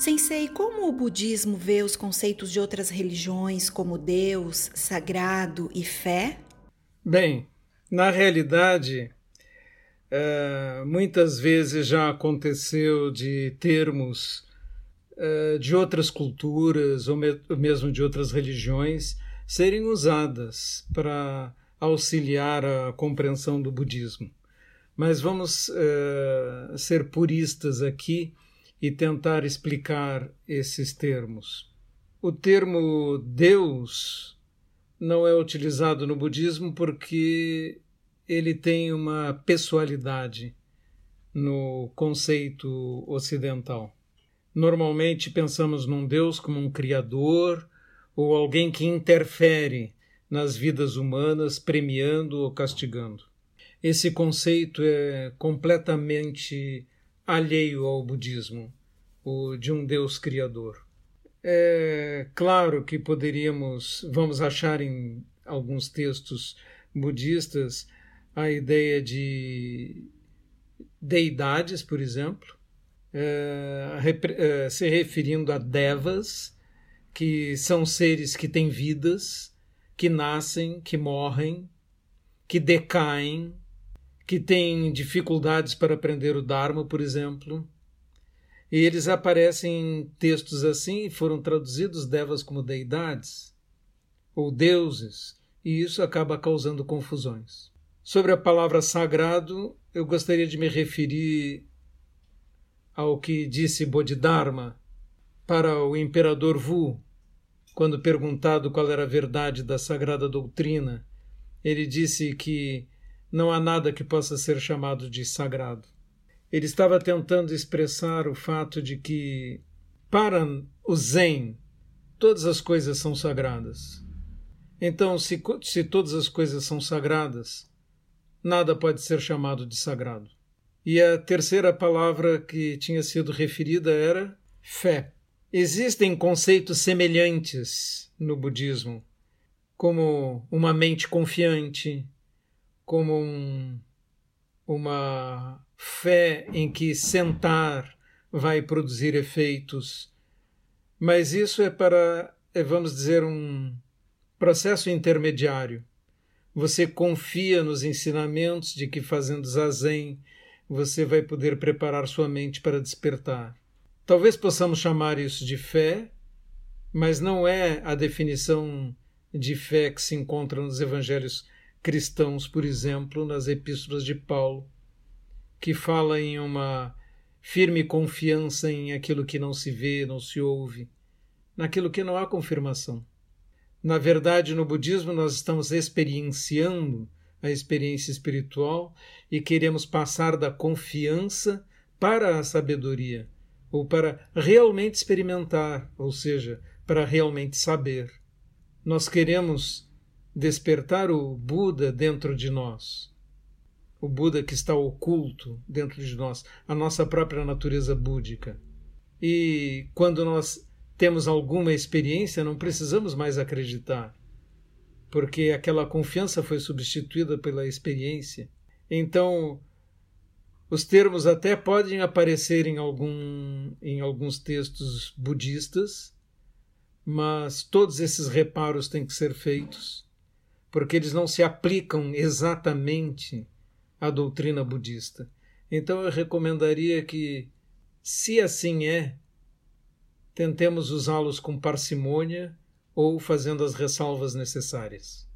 Sensei, como o budismo vê os conceitos de outras religiões como Deus, sagrado e fé? Bem, na realidade, é, muitas vezes já aconteceu de termos é, de outras culturas ou mesmo de outras religiões serem usadas para auxiliar a compreensão do budismo. Mas vamos é, ser puristas aqui e tentar explicar esses termos. O termo Deus não é utilizado no budismo porque ele tem uma pessoalidade no conceito ocidental. Normalmente pensamos num Deus como um criador ou alguém que interfere nas vidas humanas, premiando ou castigando. Esse conceito é completamente alheio ao budismo, o de um Deus criador. É claro que poderíamos, vamos achar em alguns textos budistas a ideia de deidades, por exemplo, é, é, se referindo a devas, que são seres que têm vidas, que nascem, que morrem, que decaem, que têm dificuldades para aprender o Dharma, por exemplo. E eles aparecem em textos assim e foram traduzidos devas como deidades ou deuses, e isso acaba causando confusões. Sobre a palavra sagrado, eu gostaria de me referir ao que disse Bodhidharma para o imperador Wu, quando perguntado qual era a verdade da sagrada doutrina. Ele disse que não há nada que possa ser chamado de sagrado. Ele estava tentando expressar o fato de que, para o Zen, todas as coisas são sagradas. Então, se, se todas as coisas são sagradas, nada pode ser chamado de sagrado. E a terceira palavra que tinha sido referida era fé. Existem conceitos semelhantes no budismo, como uma mente confiante, como um, uma fé em que sentar vai produzir efeitos, mas isso é para, é, vamos dizer, um processo intermediário. Você confia nos ensinamentos de que fazendo zazen você vai poder preparar sua mente para despertar. Talvez possamos chamar isso de fé, mas não é a definição de fé que se encontra nos evangelhos cristãos, por exemplo, nas epístolas de Paulo, que fala em uma firme confiança em aquilo que não se vê, não se ouve, naquilo que não há confirmação. Na verdade, no budismo, nós estamos experienciando a experiência espiritual e queremos passar da confiança para a sabedoria, ou para realmente experimentar, ou seja, para realmente saber. Nós queremos despertar o Buda dentro de nós. O Buda que está oculto dentro de nós, a nossa própria natureza búdica. E quando nós temos alguma experiência, não precisamos mais acreditar, porque aquela confiança foi substituída pela experiência. Então, os termos até podem aparecer em, algum, em alguns textos budistas, mas todos esses reparos têm que ser feitos porque eles não se aplicam exatamente à doutrina budista. Então eu recomendaria que, se assim é, tentemos usá-los com parcimônia ou fazendo as ressalvas necessárias.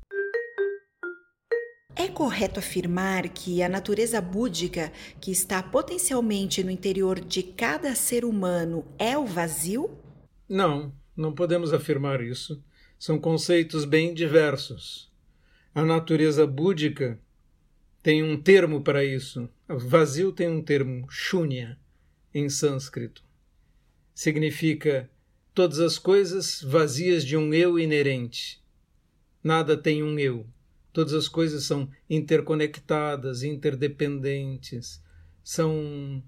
É correto afirmar que a natureza búdica, que está potencialmente no interior de cada ser humano, é o vazio? Não, não podemos afirmar isso. São conceitos bem diversos. A natureza búdica tem um termo para isso. Vazio tem um termo, shunya, em sânscrito. Significa todas as coisas vazias de um eu inerente. Nada tem um eu. Todas as coisas são interconectadas, interdependentes, são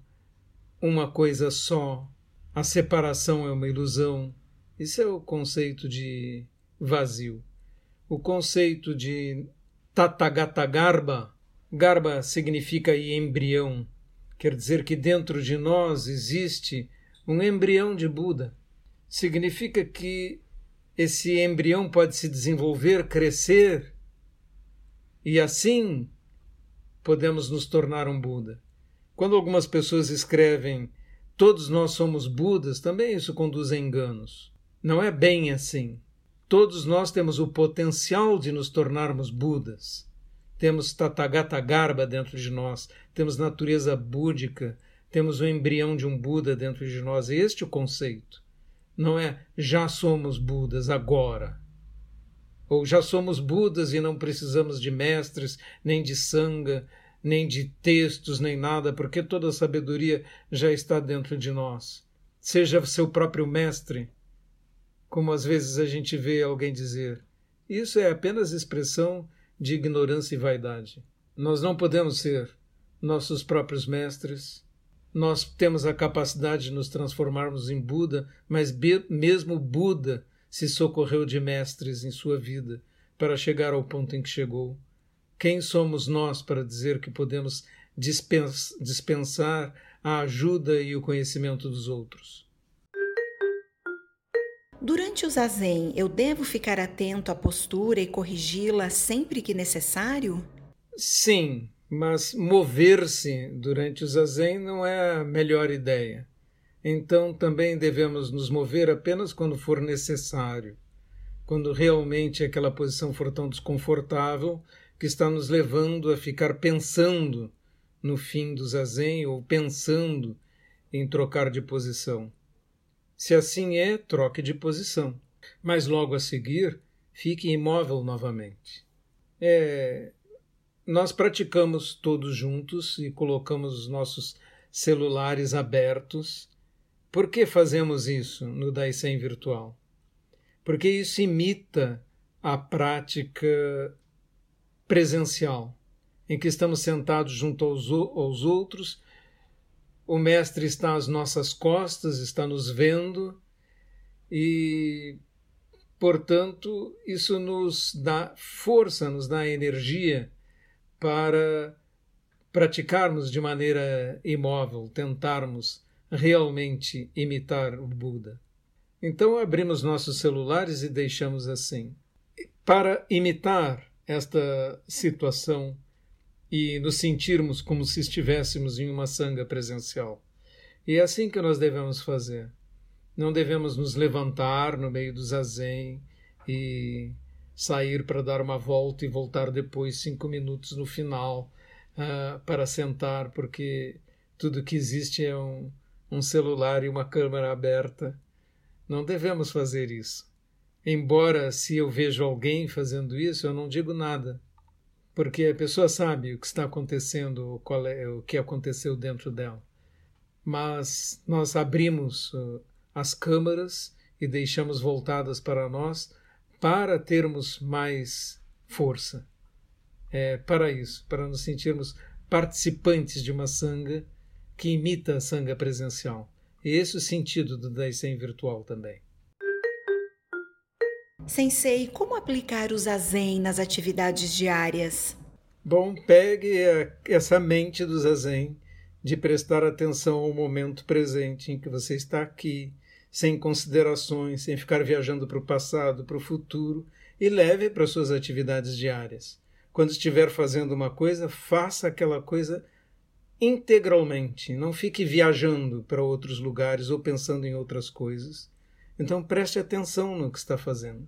uma coisa só. A separação é uma ilusão. Isso é o conceito de vazio o conceito de Tathagata Garba. Garba significa embrião, quer dizer que dentro de nós existe um embrião de Buda. Significa que esse embrião pode se desenvolver, crescer, e assim podemos nos tornar um Buda. Quando algumas pessoas escrevem todos nós somos Budas, também isso conduz a enganos. Não é bem assim. Todos nós temos o potencial de nos tornarmos Budas. Temos Tathagata Garba dentro de nós, temos natureza búdica, temos o embrião de um Buda dentro de nós. Este é o conceito. Não é já somos Budas agora. Ou já somos Budas e não precisamos de mestres, nem de sanga, nem de textos, nem nada, porque toda a sabedoria já está dentro de nós. Seja seu próprio mestre como às vezes a gente vê alguém dizer. Isso é apenas expressão de ignorância e vaidade. Nós não podemos ser nossos próprios mestres. Nós temos a capacidade de nos transformarmos em Buda, mas mesmo Buda se socorreu de mestres em sua vida para chegar ao ponto em que chegou. Quem somos nós para dizer que podemos dispensar a ajuda e o conhecimento dos outros? Durante o zazen, eu devo ficar atento à postura e corrigi-la sempre que necessário? Sim, mas mover-se durante o zazen não é a melhor ideia. Então também devemos nos mover apenas quando for necessário, quando realmente aquela posição for tão desconfortável que está nos levando a ficar pensando no fim do zazen ou pensando em trocar de posição. Se assim é, troque de posição, mas logo a seguir, fique imóvel novamente. É, nós praticamos todos juntos e colocamos os nossos celulares abertos. Por que fazemos isso no Daisen virtual? Porque isso imita a prática presencial, em que estamos sentados junto aos, aos outros o Mestre está às nossas costas, está nos vendo e, portanto, isso nos dá força, nos dá energia para praticarmos de maneira imóvel, tentarmos realmente imitar o Buda. Então abrimos nossos celulares e deixamos assim. Para imitar esta situação e nos sentirmos como se estivéssemos em uma sanga presencial. E é assim que nós devemos fazer. Não devemos nos levantar no meio do zazen e sair para dar uma volta e voltar depois cinco minutos no final uh, para sentar, porque tudo que existe é um, um celular e uma câmera aberta. Não devemos fazer isso. Embora, se eu vejo alguém fazendo isso, eu não digo nada porque a pessoa sabe o que está acontecendo, é o que aconteceu dentro dela. Mas nós abrimos uh, as câmaras e deixamos voltadas para nós para termos mais força. É para isso, para nos sentirmos participantes de uma sanga que imita a sanga presencial. E esse é o sentido do Daisen virtual também. Sensei, como aplicar o zazen nas atividades diárias? Bom, pegue essa mente do zazen de prestar atenção ao momento presente em que você está aqui, sem considerações, sem ficar viajando para o passado, para o futuro, e leve para suas atividades diárias. Quando estiver fazendo uma coisa, faça aquela coisa integralmente, não fique viajando para outros lugares ou pensando em outras coisas. Então preste atenção no que está fazendo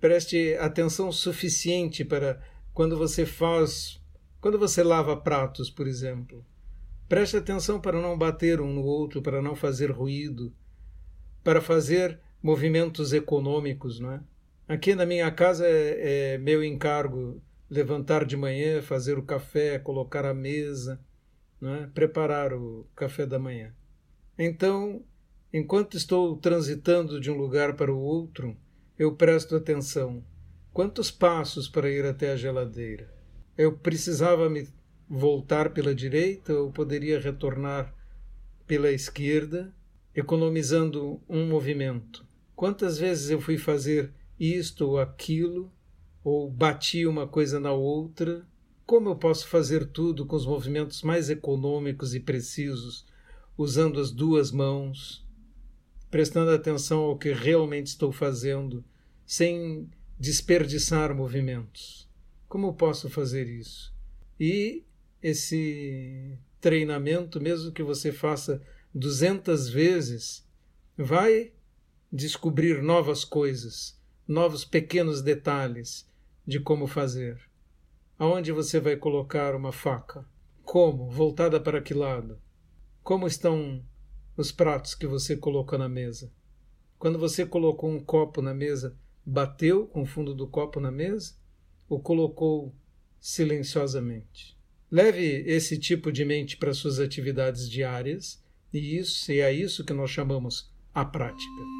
preste atenção suficiente para quando você faz, quando você lava pratos, por exemplo. Preste atenção para não bater um no outro, para não fazer ruído, para fazer movimentos econômicos, não é? Aqui na minha casa é, é meu encargo levantar de manhã, fazer o café, colocar a mesa, não é? preparar o café da manhã. Então, enquanto estou transitando de um lugar para o outro, eu presto atenção. Quantos passos para ir até a geladeira? Eu precisava me voltar pela direita ou poderia retornar pela esquerda, economizando um movimento? Quantas vezes eu fui fazer isto ou aquilo, ou bati uma coisa na outra? Como eu posso fazer tudo com os movimentos mais econômicos e precisos, usando as duas mãos? Prestando atenção ao que realmente estou fazendo, sem desperdiçar movimentos. Como posso fazer isso? E esse treinamento, mesmo que você faça 200 vezes, vai descobrir novas coisas, novos pequenos detalhes de como fazer. Aonde você vai colocar uma faca? Como? Voltada para que lado? Como estão os pratos que você colocou na mesa? Quando você colocou um copo na mesa, bateu com o fundo do copo na mesa ou colocou silenciosamente? Leve esse tipo de mente para suas atividades diárias e isso é isso que nós chamamos a prática.